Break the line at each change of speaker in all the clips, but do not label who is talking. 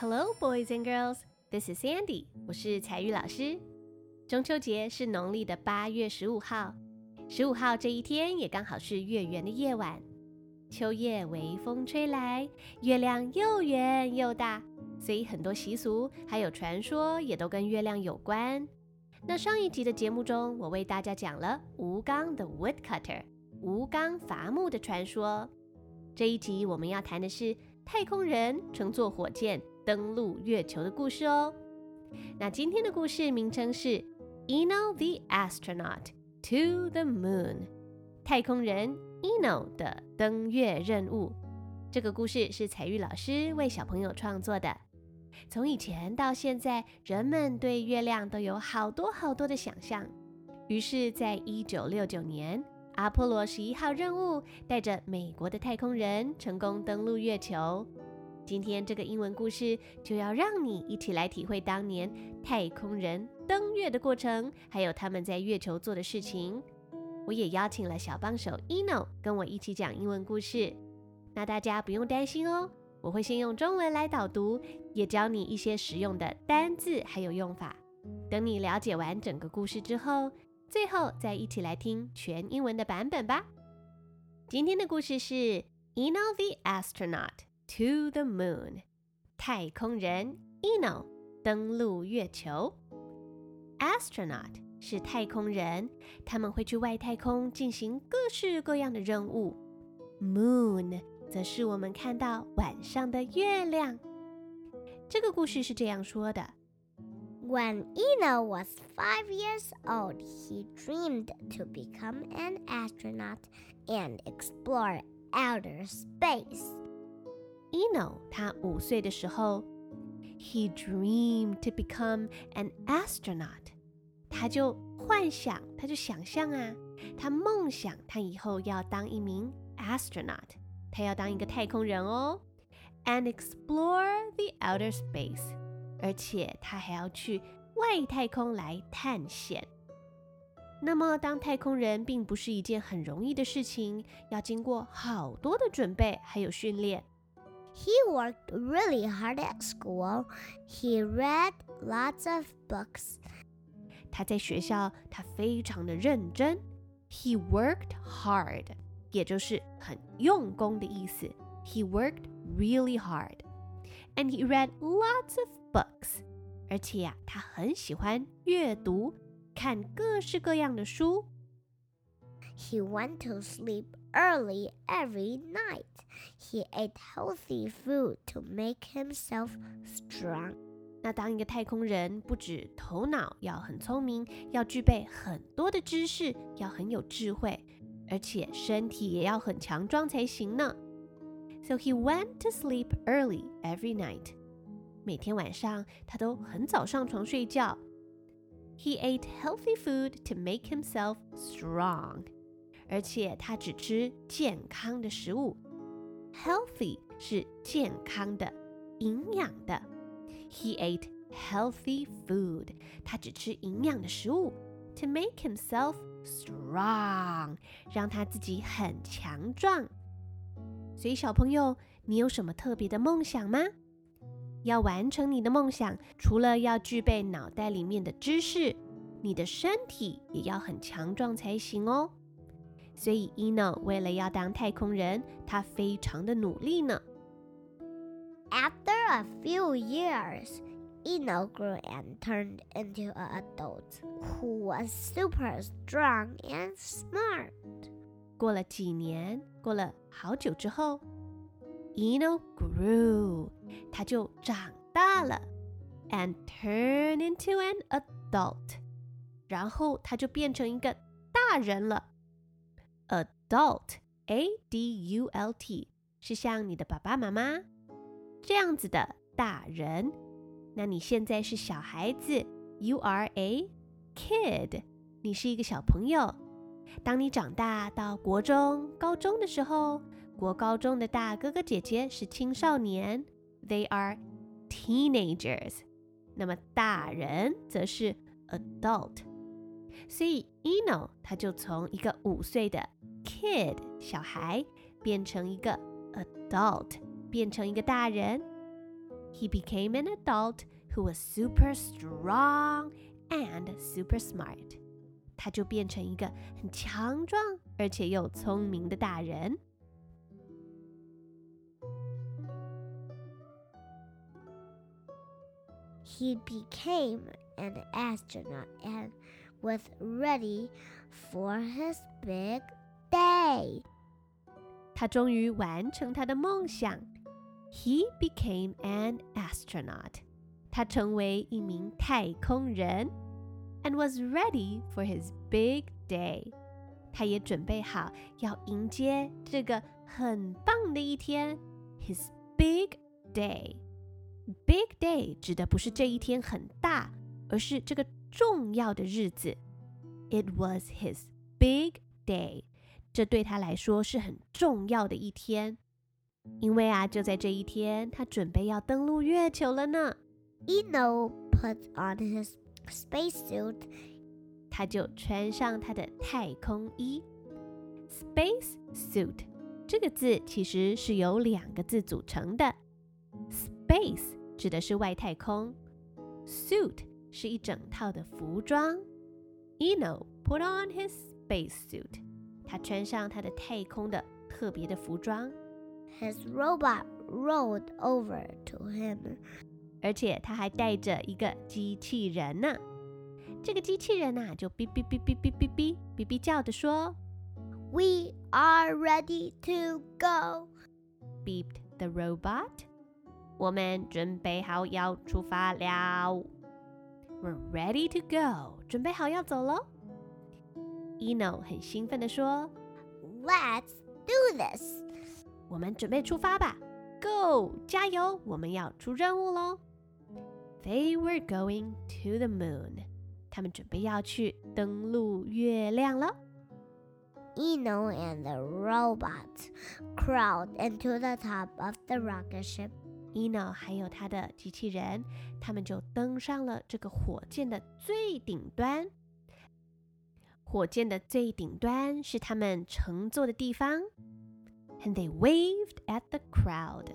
Hello, boys and girls. This is Sandy. 我是彩玉老师。中秋节是农历的八月十五号，十五号这一天也刚好是月圆的夜晚。秋夜微风吹来，月亮又圆又大，所以很多习俗还有传说也都跟月亮有关。那上一集的节目中，我为大家讲了吴刚的 Woodcutter，吴刚伐木的传说。这一集我们要谈的是太空人乘坐火箭登陆月球的故事哦。那今天的故事名称是 Eno the Astronaut to the Moon，太空人 Eno 的登月任务。这个故事是彩玉老师为小朋友创作的。从以前到现在，人们对月亮都有好多好多的想象。于是，在一九六九年，阿波罗十一号任务带着美国的太空人成功登陆月球。今天这个英文故事就要让你一起来体会当年太空人登月的过程，还有他们在月球做的事情。我也邀请了小帮手 Eno 跟我一起讲英文故事。那大家不用担心哦，我会先用中文来导读，也教你一些实用的单字还有用法。等你了解完整个故事之后，最后再一起来听全英文的版本吧。今天的故事是 Eno the Astronaut。To the moon，太空人 Eno 登陆月球。Astronaut 是太空人，他们会去外太空进行各式各样的任务。Moon 则是我们看到晚上的月亮。这个故事是这样说的：
When Eno was five years old, he dreamed to become an astronaut and explore outer space.
No 他五岁的时候，he dreamed to become an astronaut，他就幻想，他就想象啊，他梦想他以后要当一名 astronaut，他要当一个太空人哦，and explore the outer space，而且他还要去外太空来探险。那么，当太空人并不是一件很容易的事情，要经过好多的准备还有训练。
He worked really hard at school. He read lots of books.
他在学校，他非常的认真。He worked hard，也就是很用功的意思。He worked really hard, and he read lots of books. 而且呀、啊，他很喜欢阅读，看各式各样的书。
He went to sleep early every night. He ate healthy food to make himself strong.
那当一个太空人，不止头脑要很聪明，要具备很多的知识，要很有智慧，而且身体也要很强壮才行呢。So he went to sleep early every night. 每天晚上他都很早上床睡觉。He ate healthy food to make himself strong. 而且他只吃健康的食物 ，healthy 是健康的、营养的。He ate healthy food，他只吃营养的食物，to make himself strong，让他自己很强壮。所以小朋友，你有什么特别的梦想吗？要完成你的梦想，除了要具备脑袋里面的知识，你的身体也要很强壮才行哦。所以，Eno 为了要当太空人，他非常的努力呢。
After a few years, Eno grew and turned into an adult who was super strong and smart.
过了几年，过了好久之后，Eno grew，他就长大了，and turned into an adult，然后他就变成一个大人了。 Adult, A D U L T，是像你的爸爸妈妈这样子的大人。那你现在是小孩子，You are a kid，你是一个小朋友。当你长大到国中、高中的时候，国高中的大哥哥姐姐是青少年，They are teenagers。那么大人则是 adult。所以 Eno 他就从一个五岁的 kid 小孩变成一个 adult，变成一个大人。 he became an adult who was super strong and super smart. 他就变成一个很强壮而且又聪明的大人。
He became an astronaut and was ready for his big day.
他终于完成他的梦想。He became an astronaut. 他成为一名太空人，and was ready for his big day. 他也准备好要迎接这个很棒的一天，his big day. Big day 指的不是这一天很大，而是这个重要的日子。It was his big day. 这对他来说是很重要的一天，因为啊，就在这一天，他准备要登陆月球了呢。
Eno put on his spacesuit，
他就穿上他的太空衣。Space suit 这个字其实是由两个字组成的。Space 指的是外太空，suit 是一整套的服装。Eno put on his space suit。他穿上他的太空的特别的服装。
His robot rolled over to him，
而且他还带着一个机器人呢。这个机器人呐、啊，就哔哔哔哔哔哔哔哔哔叫的说
：“We are ready to go。”
beeped the robot。我们准备好要出发了。We're ready to go，准备好要走喽。Eno 很兴奋地说
：“Let's do this！
我们准备出发吧！Go，加油！我们要出任务喽！They were going to the moon。他们准备要去登陆月亮了。
Eno and the robot crawled into the top of the rocket ship。
Eno 还有他的机器人，他们就登上了这个火箭的最顶端。火箭的最顶端是他们乘坐的地方，and they waved at the crowd。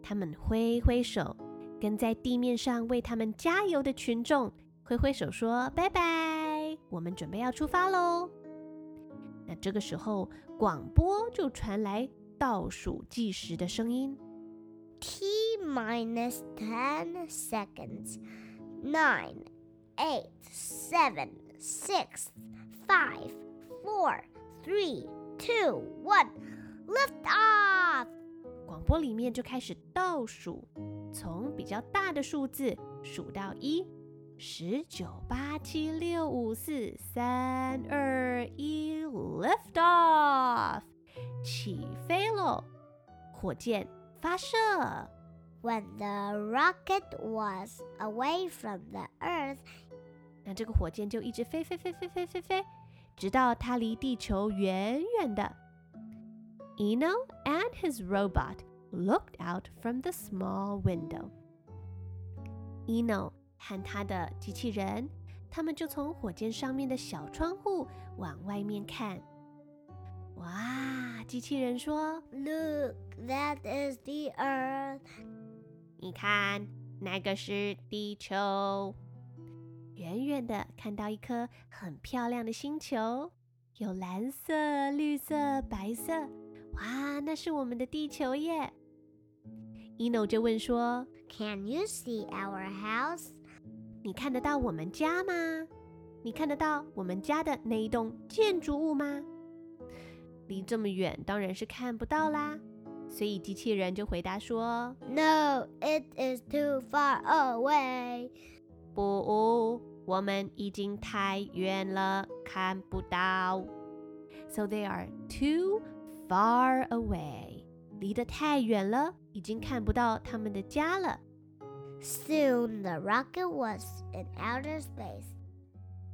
他们挥挥手，跟在地面上为他们加油的群众挥挥手，说拜拜，我们准备要出发喽。那这个时候，广播就传来倒数计时的声音
：T minus ten seconds, nine, eight, seven, six. Five, four, three, two, one, lift off！
广播里面就开始倒数，从比较大的数字数到一，十九八七六五四三二一，lift off！起飞喽！火箭发射。
When the rocket was away from the Earth，
那这个火箭就一直飞飞飞飞飞飞飞。直到它离地球远远的。Eno and his robot looked out from the small window. Eno 和他的机器人，他们就从火箭上面的小窗户往外面看。哇！机器人说：“
Look, that is the Earth。”
你看，那个是地球。 远远的看到一颗很漂亮的星球，有蓝色、绿色、白色，哇，那是我们的地球耶！Eno 就问说
：“Can you see our house？
你看得到我们家吗？你看得到我们家的那一栋建筑物吗？离这么远，当然是看不到啦。所以机器人就回答说
：“No, it is too far away。”
不，我们已经太远了，看不到。So they are too far away，离得太远了，已经看不到他们的家了。
Soon the rocket was in outer space。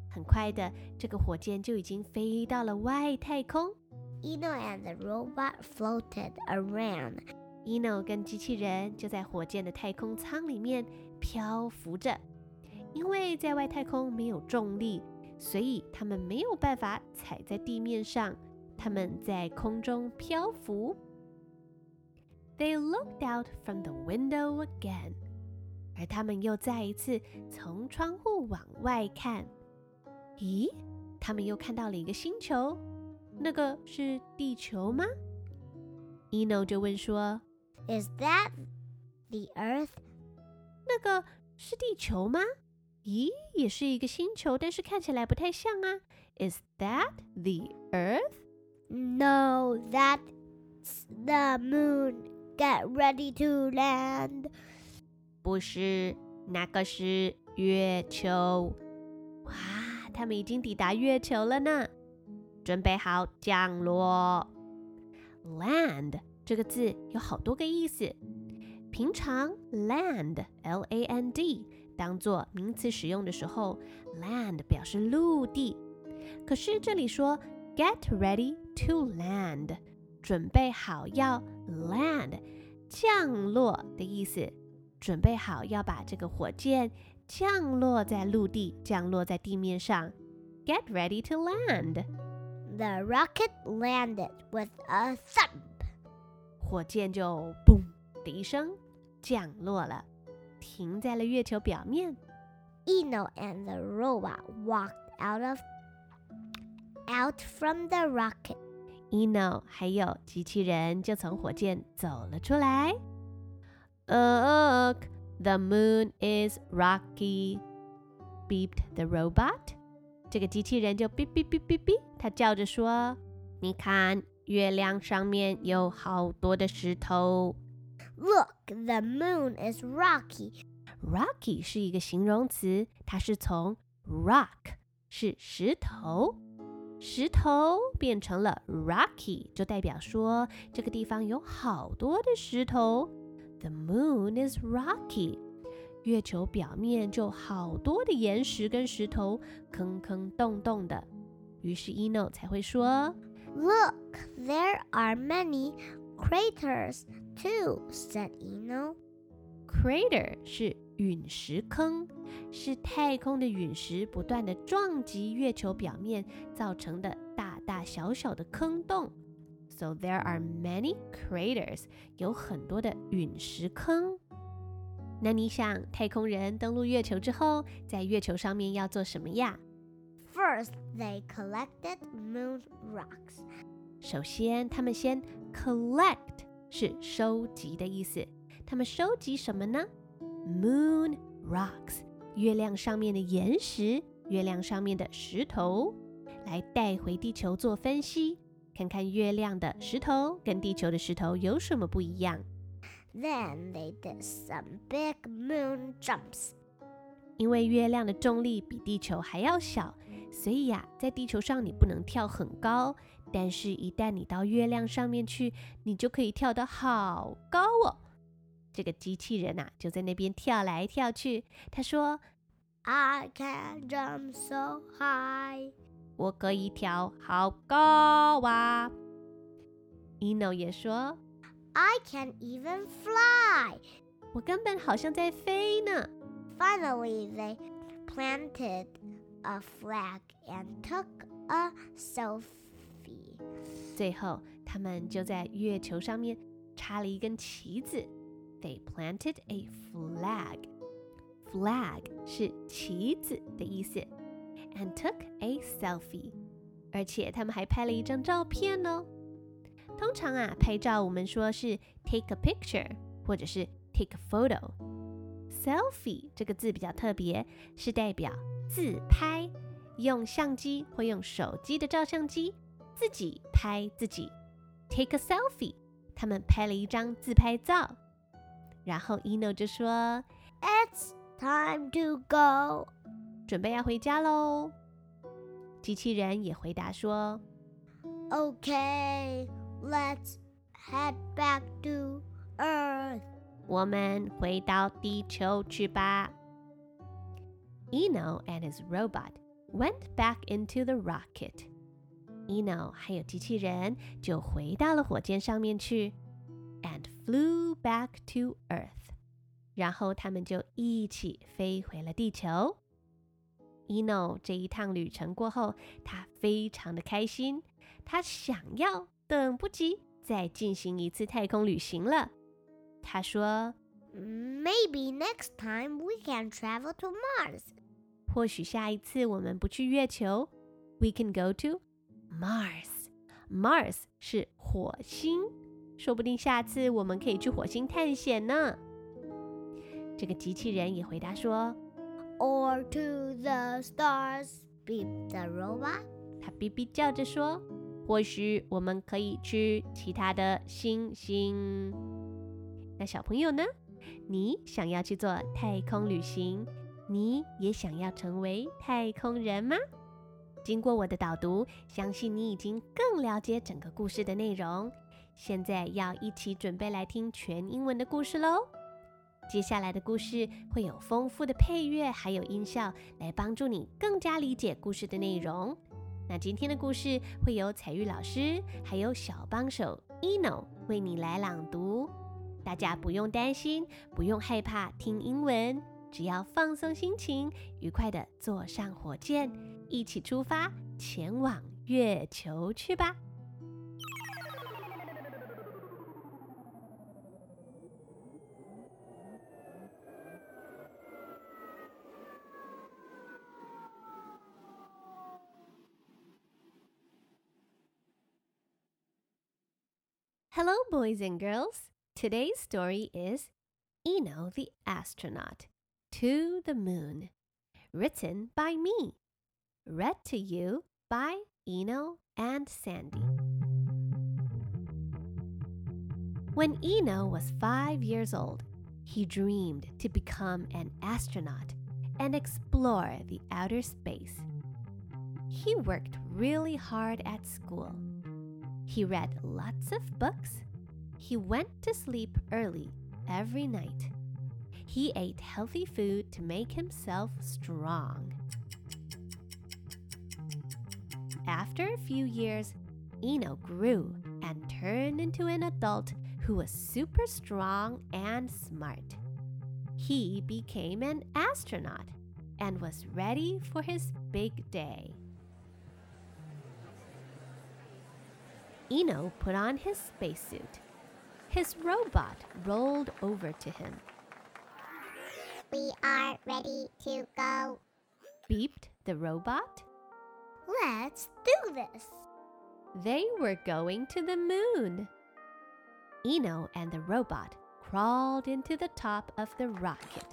很快的，这个火箭就已经飞到了外太空。
Eno and the robot floated
around。Eno 跟机器人就在火箭的太空舱里面漂浮着。 因为在外太空没有重力，所以他们没有办法踩在地面上，他们在空中漂浮。They looked out from the window again。而他们又再一次从窗户往外看。咦，他们又看到了一个星球，那个是地球吗？Eno 就问说
：“Is that the Earth？”
那个是地球吗？咦，也是一个星球，但是看起来不太像啊。Is that the Earth?
No, that's the moon. Get ready to land.
不是，那个是月球。哇，他们已经抵达月球了呢，准备好降落。Land 这个字有好多个意思。平常 land l a n d 当做名词使用的时候，land 表示陆地。可是这里说 get ready to land，准备好要 land 降落的意思，准备好要把这个火箭降落在陆地，降落在地面上。Get ready to land.
The rocket landed with a thump.
火箭就嘣的一声降落了， 停在了月球表面。
Eno and the robot walked out of out from the rocket.
Eno 还有机器人就从火箭走了出来。Look, the moon is rocky, beeped the robot. 这个机器人就哔哔哔哔哔，它叫着说：“你看，月亮上面有好多的石头。”
Look, the moon is rocky.
Rocky 是一个形容词，它是从 rock 是石头，石头变成了 rocky，就代表说这个地方有好多的石头。The moon is rocky，月球表面就好多的岩石跟石头，坑坑洞洞的。于是 Eno 才会说，
Look, there are many craters. Too said Eno.
Crater 是陨石坑，是太空的陨石不断的撞击月球表面造成的大大小小的坑洞。So there are many craters，有很多的陨石坑。那你想，太空人登陆月球之后，在月球上面要做什么呀？
First, they collected moon rocks.
首先，他们先 collect。 是收集的意思。他们收集什么呢？Moon rocks，月亮上面的岩石，月亮上面的石头，来带回地球做分析，看看月亮的石头跟地球的石头有什么不一样。
Then they did some big moon jumps。
因为月亮的重力比地球还要小，所以呀，在地球上你不能跳很高。但是，一旦你到月亮上面去，你就可以跳得好高哦。这个机器人呐，就在那边跳来跳去。他说
：“I can jump so high。”
我可以跳好高啊。Eno 也说
：“I can even fly。”
我根本好像在飞呢。
Finally, they planted a flag and took a selfie.
最后，他们就在月球上面插了一根旗子。They planted a flag. Flag 是旗子的意思。And took a selfie. 而且他们还拍了一张照片哦。通常啊，拍照我们说是 take a picture，或者是 take a photo。Selfie 这个字比较特别，是代表自拍，用相机或用手机的照相机。自己拍自己，take a selfie。他们拍了一张自拍照，然后 Eno 就说：“
It's time to go，
准备要回家喽。”机器人也回答说：“
Okay，let's head back to Earth。
我们回到地球去吧。” Eno and his robot went back into the rocket. Eno 还有机器人就回到了火箭上面去，and flew back to Earth。然后他们就一起飞回了地球。Eno 这一趟旅程过后，他非常的开心，他想要等不及再进行一次太空旅行了。他说：“
嗯。” Maybe next time we can travel to Mars.
或许下一次我们不去月球，we can go to Mars。Mars 是火星，说不定下次我们可以去火星探险呢。这个机器人也回答说
Or to the stars, beep the robot.
它哔哔叫着说，或许我们可以去其他的星星。那小朋友呢？你想要去做太空旅行？你也想要成为太空人吗？经过我的导读，相信你已经更了解整个故事的内容。现在要一起准备来听全英文的故事喽。接下来的故事会有丰富的配乐，还有音效，来帮助你更加理解故事的内容。那今天的故事会有彩玉老师，还有小帮手 ino 为你来朗读。大家不用担心，不用害怕听英文，只要放松心情，愉快的坐上火箭，一起出发前往月球去吧。Hello, boys and girls. Today's story is Eno the Astronaut to the Moon, written by me, read to you by Eno and Sandy. When Eno was five years old, he dreamed to become an astronaut and explore the outer space. He worked really hard at school. He read lots of books he went to sleep early every night. He ate healthy food to make himself strong. After a few years, Eno grew and turned into an adult who was super strong and smart. He became an astronaut and was ready for his big day. Eno put on his spacesuit his robot rolled over to him.
We are ready to go.
Beeped the robot.
Let's do this.
They were going to the moon. Eno and the robot crawled into the top of the rocket.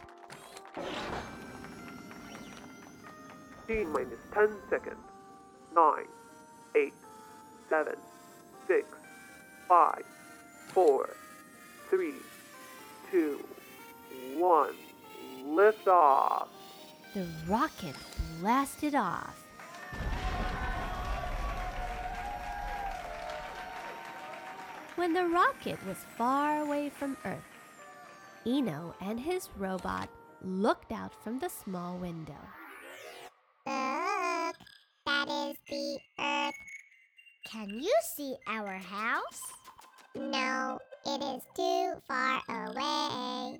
T minus 10 seconds. 9, 8, 7, 6, 5, four, three, two, one. Lift off.
The rocket blasted off. When the rocket was far away from Earth, Eno and his robot looked out from the small window.
Look, that is the Earth. Can you see our house? No, it is too far away.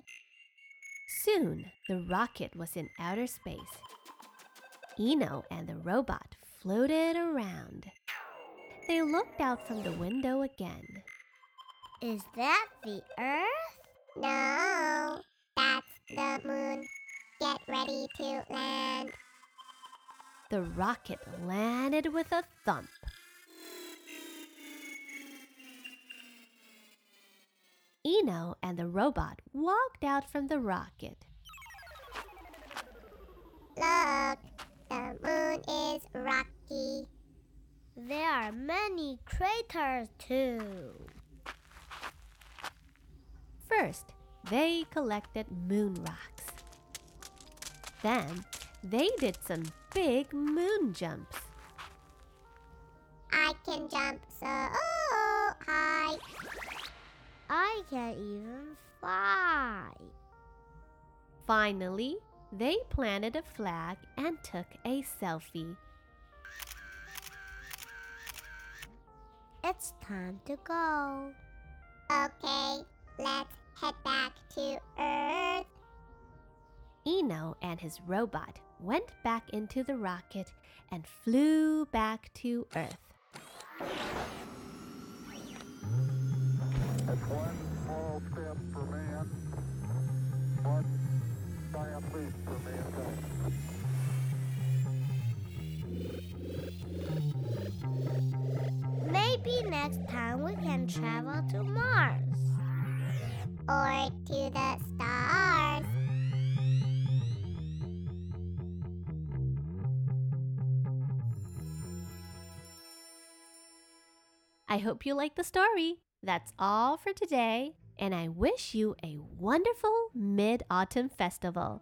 Soon, the rocket was in outer space. Eno and the robot floated around. They looked out from the window again.
Is that the Earth? No, that's the moon. Get ready to land.
The rocket landed with a thump. Eno and the robot walked out from the rocket.
Look, the moon is rocky. There are many craters too.
First, they collected moon rocks. Then, they did some big moon jumps.
I can jump so high. I can even fly.
Finally, they planted a flag and took a selfie.
It's time to go. Okay, let's head back to Earth.
Eno and his robot went back into the rocket and flew back to Earth.
That's one small step for man,
I hope you like the story. That's all for today, and I wish you a wonderful Mid Autumn Festival.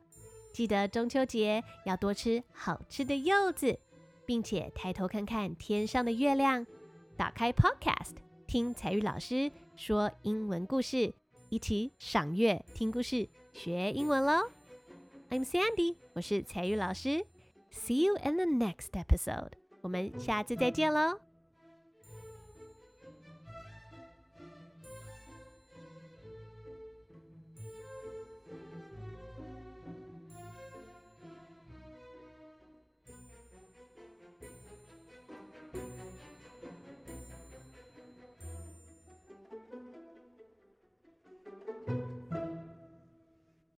记得中秋节要多吃好吃的柚子，并且抬头看看天上的月亮。打开 Podcast，听采聿老师说英文故事，一起赏月、听故事、学英文喽。I'm Sandy，我是采聿老师。See you in the next episode，我们下次再见喽。